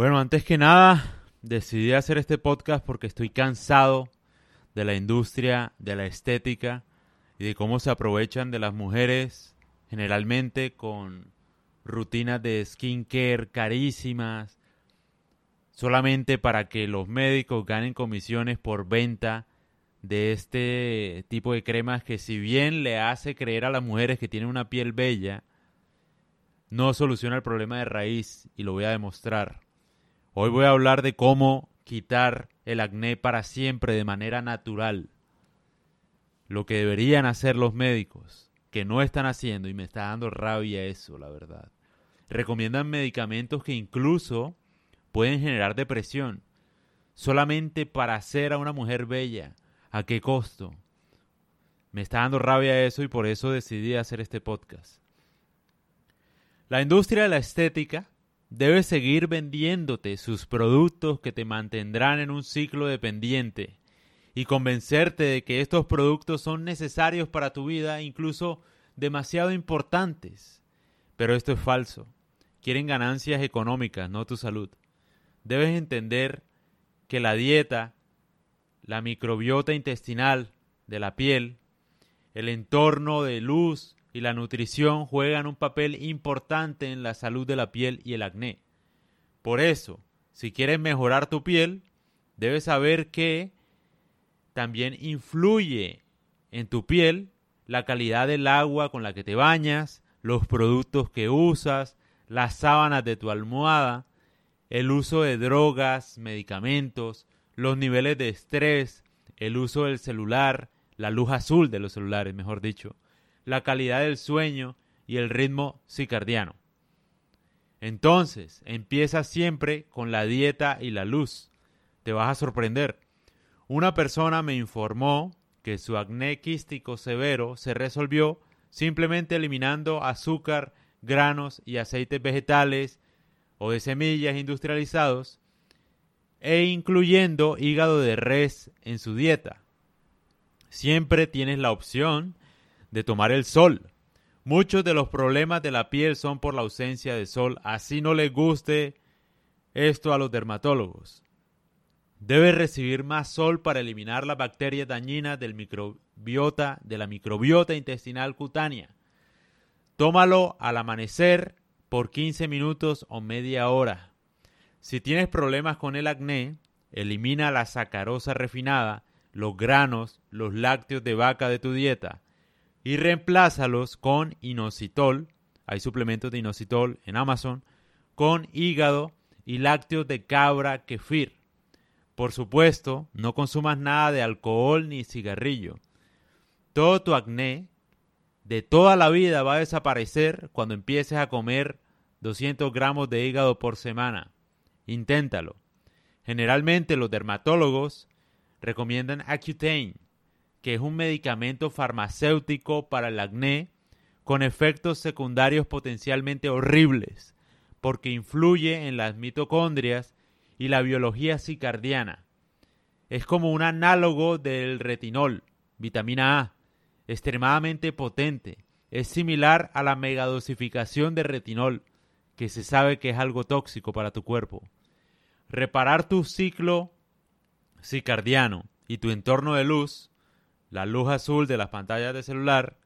Bueno, antes que nada, decidí hacer este podcast porque estoy cansado de la industria, de la estética y de cómo se aprovechan de las mujeres generalmente con rutinas de skincare carísimas solamente para que los médicos ganen comisiones por venta de este tipo de cremas que si bien le hace creer a las mujeres que tienen una piel bella, no soluciona el problema de raíz y lo voy a demostrar. Hoy voy a hablar de cómo quitar el acné para siempre de manera natural. Lo que deberían hacer los médicos, que no están haciendo y me está dando rabia eso, la verdad. Recomiendan medicamentos que incluso pueden generar depresión, solamente para hacer a una mujer bella. ¿A qué costo? Me está dando rabia eso y por eso decidí hacer este podcast. La industria de la estética debe seguir vendiéndote sus productos que te mantendrán en un ciclo dependiente y convencerte de que estos productos son necesarios para tu vida, incluso demasiado importantes. Pero esto es falso. Quieren ganancias económicas, no tu salud. Debes entender que la dieta, la microbiota intestinal de la piel, el entorno de luz y la nutrición juegan un papel importante en la salud de la piel y el acné. Por eso, si quieres mejorar tu piel, debes saber que también influye en tu piel la calidad del agua con la que te bañas, los productos que usas, las sábanas de tu almohada, el uso de drogas, medicamentos, los niveles de estrés, el uso del celular, la luz azul de los celulares, mejor dicho, la calidad del sueño y el ritmo circadiano. Entonces, empieza siempre con la dieta y la luz. Te vas a sorprender. Una persona me informó que su acné quístico severo se resolvió simplemente eliminando azúcar, granos y aceites vegetales o de semillas industrializados e incluyendo hígado de res en su dieta. Siempre tienes la opción de tomar el sol. Muchos de los problemas de la piel son por la ausencia de sol, así no les guste esto a los dermatólogos. Debes recibir más sol para eliminar las bacterias dañinas del microbiota, de la microbiota intestinal cutánea. Tómalo al amanecer por 15 minutos o media hora. Si tienes problemas con el acné, elimina la sacarosa refinada, los granos, los lácteos de vaca de tu dieta y reemplázalos con inositol, hay suplementos de inositol en Amazon, con hígado y lácteos de cabra kefir. Por supuesto, no consumas nada de alcohol ni cigarrillo. Todo tu acné de toda la vida va a desaparecer cuando empieces a comer 200 gramos de hígado por semana. Inténtalo. Generalmente los dermatólogos recomiendan Accutane, que es un medicamento farmacéutico para el acné con efectos secundarios potencialmente horribles, porque influye en las mitocondrias y la biología cicardiana. Es como un análogo del retinol, vitamina A, extremadamente potente. Es similar a la megadosificación de retinol, que se sabe que es algo tóxico para tu cuerpo. Reparar tu ciclo cicardiano y tu entorno de luz la luz azul de las pantallas de celular,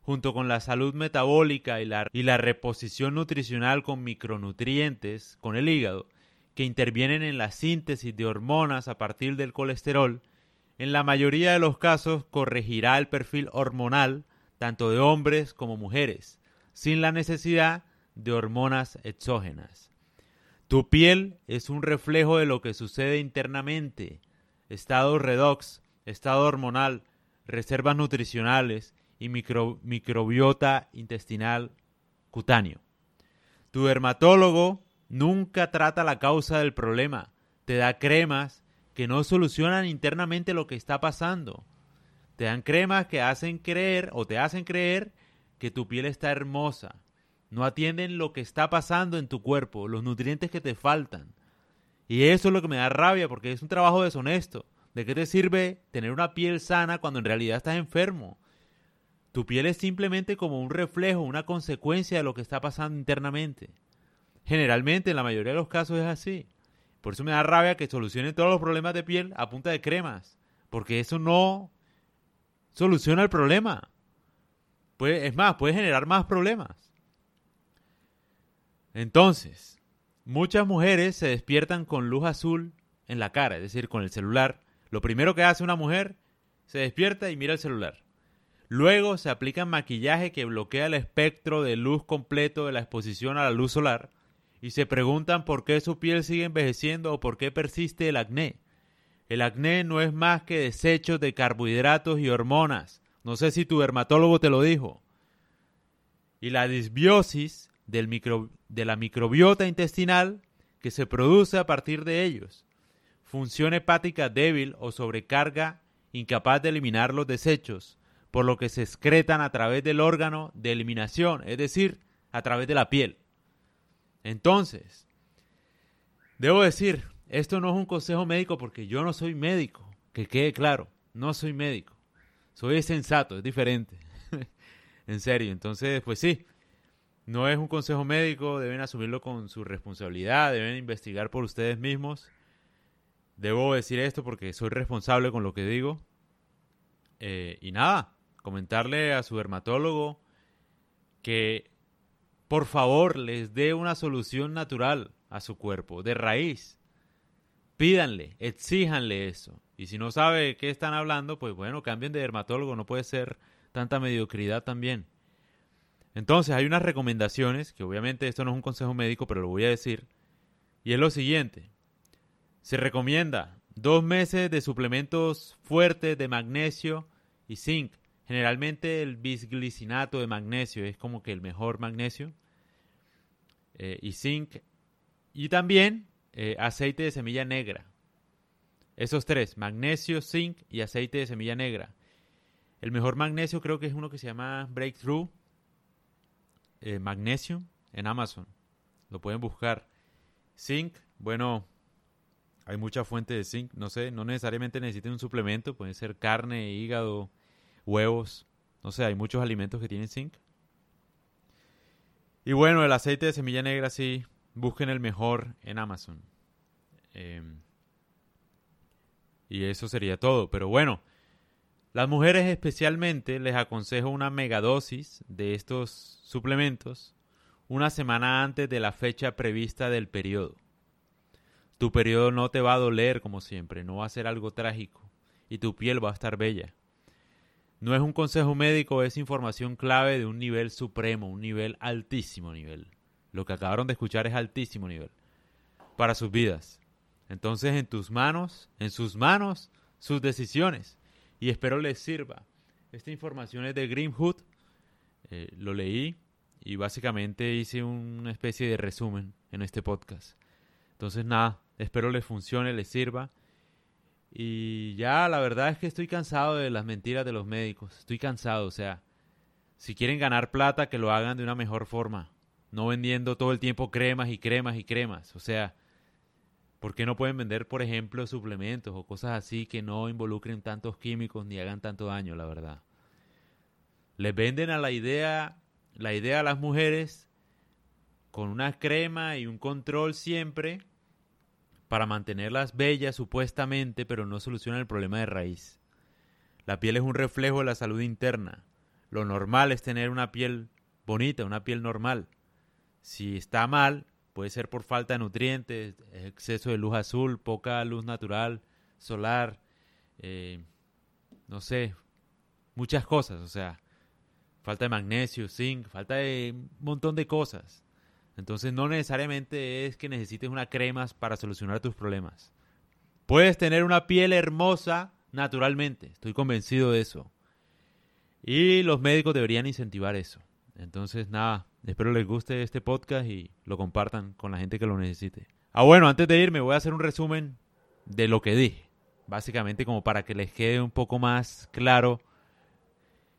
junto con la salud metabólica y la, y la reposición nutricional con micronutrientes, con el hígado, que intervienen en la síntesis de hormonas a partir del colesterol, en la mayoría de los casos corregirá el perfil hormonal tanto de hombres como mujeres, sin la necesidad de hormonas exógenas. Tu piel es un reflejo de lo que sucede internamente, estado redox, estado hormonal, reservas nutricionales y microbiota intestinal cutáneo. Tu dermatólogo nunca trata la causa del problema, te da cremas que no solucionan internamente lo que está pasando. Te dan cremas que hacen creer o te hacen creer que tu piel está hermosa. No atienden lo que está pasando en tu cuerpo, los nutrientes que te faltan. Y eso es lo que me da rabia porque es un trabajo deshonesto. ¿De qué te sirve tener una piel sana cuando en realidad estás enfermo? Tu piel es simplemente como un reflejo, una consecuencia de lo que está pasando internamente. Generalmente, en la mayoría de los casos es así. Por eso me da rabia que solucionen todos los problemas de piel a punta de cremas. Porque eso no soluciona el problema. es más, puede generar más problemas. Entonces, muchas mujeres se despiertan con luz azul en la cara, es decir, con el celular. Lo primero que hace una mujer, se despierta y mira el celular. Luego se aplica maquillaje que bloquea el espectro de luz completo de la exposición a la luz solar y se preguntan por qué su piel sigue envejeciendo o por qué persiste el acné. El acné no es más que desechos de carbohidratos y hormonas. No sé si tu dermatólogo te lo dijo. Y la disbiosis de la microbiota intestinal que se produce a partir de ellos. Función hepática débil o sobrecarga incapaz de eliminar los desechos, por lo que se excretan a través del órgano de eliminación, es decir, a través de la piel. Entonces, debo decir, esto no es un consejo médico porque yo no soy médico, que quede claro, no soy médico. Soy sensato, es diferente. en serio, entonces, pues sí, no es un consejo médico, deben asumirlo con su responsabilidad, deben investigar por ustedes mismos. Debo decir esto porque soy responsable con lo que digo. Eh, y nada, comentarle a su dermatólogo que por favor les dé una solución natural a su cuerpo, de raíz. Pídanle, exíjanle eso. Y si no sabe qué están hablando, pues bueno, cambien de dermatólogo, no puede ser tanta mediocridad también. Entonces hay unas recomendaciones, que obviamente esto no es un consejo médico, pero lo voy a decir, y es lo siguiente. Se recomienda dos meses de suplementos fuertes de magnesio y zinc. Generalmente el bisglicinato de magnesio es como que el mejor magnesio. Eh, y zinc. Y también eh, aceite de semilla negra. Esos tres, magnesio, zinc y aceite de semilla negra. El mejor magnesio creo que es uno que se llama Breakthrough eh, magnesio en Amazon. Lo pueden buscar. Zinc, bueno, hay mucha fuente de zinc. No sé, no necesariamente necesiten un suplemento. Pueden ser carne, hígado, huevos. No sé, hay muchos alimentos que tienen zinc. Y bueno, el aceite de semilla negra, sí, busquen el mejor en Amazon. Em, y eso sería todo. Pero bueno, las mujeres especialmente les aconsejo una megadosis de estos suplementos una semana antes de la fecha prevista del periodo. Tu periodo no te va a doler como siempre, no va a ser algo trágico y tu piel va a estar bella. No es un consejo médico, es información clave de un nivel supremo, un nivel altísimo nivel. Lo que acabaron de escuchar es altísimo nivel para sus vidas. Entonces en tus manos, en sus manos, sus decisiones y espero les sirva. Esta información es de Greenwood, eh, lo leí y básicamente hice una especie de resumen en este podcast. Entonces nada, espero les funcione, les sirva. Y ya la verdad es que estoy cansado de las mentiras de los médicos, estoy cansado, o sea, si quieren ganar plata que lo hagan de una mejor forma, no vendiendo todo el tiempo cremas y cremas y cremas, o sea, ¿Por qué no pueden vender, por ejemplo, suplementos o cosas así que no involucren tantos químicos ni hagan tanto daño, la verdad? Les venden a la idea, la idea a las mujeres con una crema y un control siempre para mantenerlas bellas supuestamente, pero no solucionan el problema de raíz. La piel es un reflejo de la salud interna. Lo normal es tener una piel bonita, una piel normal. Si está mal, Puede ser por falta de nutrientes, exceso de luz azul, poca luz natural, solar, eh, no sé, muchas cosas, o sea, falta de magnesio, zinc, falta de un montón de cosas. Entonces no necesariamente es que necesites una crema para solucionar tus problemas. Puedes tener una piel hermosa naturalmente, estoy convencido de eso. Y los médicos deberían incentivar eso. Entonces, nada, espero les guste este podcast y lo compartan con la gente que lo necesite. Ah, bueno, antes de irme voy a hacer un resumen de lo que dije. Básicamente como para que les quede un poco más claro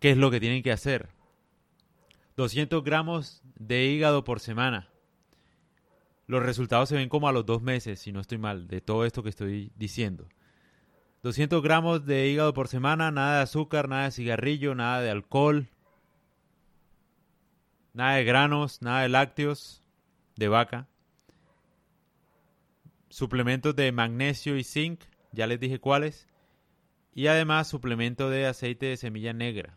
qué es lo que tienen que hacer. 200 gramos de hígado por semana. Los resultados se ven como a los dos meses, si no estoy mal, de todo esto que estoy diciendo. 200 gramos de hígado por semana, nada de azúcar, nada de cigarrillo, nada de alcohol, Nada de granos, nada de lácteos de vaca. suplementos de magnesio y zinc, ya les dije cuáles, y además suplemento de aceite de semilla negra.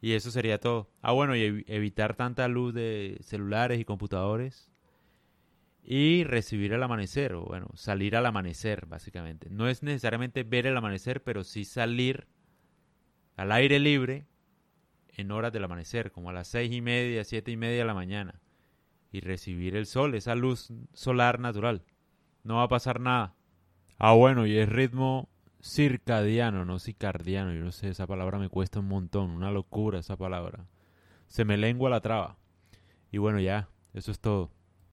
Y eso sería todo. Ah, bueno, y evitar tanta luz de celulares y computadores. Y recibir el amanecer, o bueno, salir al amanecer, básicamente. No es necesariamente ver el amanecer, pero sí salir al aire libre en horas del amanecer, como a las seis y media, siete y media de la mañana. Y recibir el sol, esa luz solar natural. No va a pasar nada. Ah, bueno, y el ritmo circadiano, no cicardiano. Yo no sé, esa palabra me cuesta un montón. Una locura esa palabra. Se me lengua la traba. Y bueno, ya, eso es todo.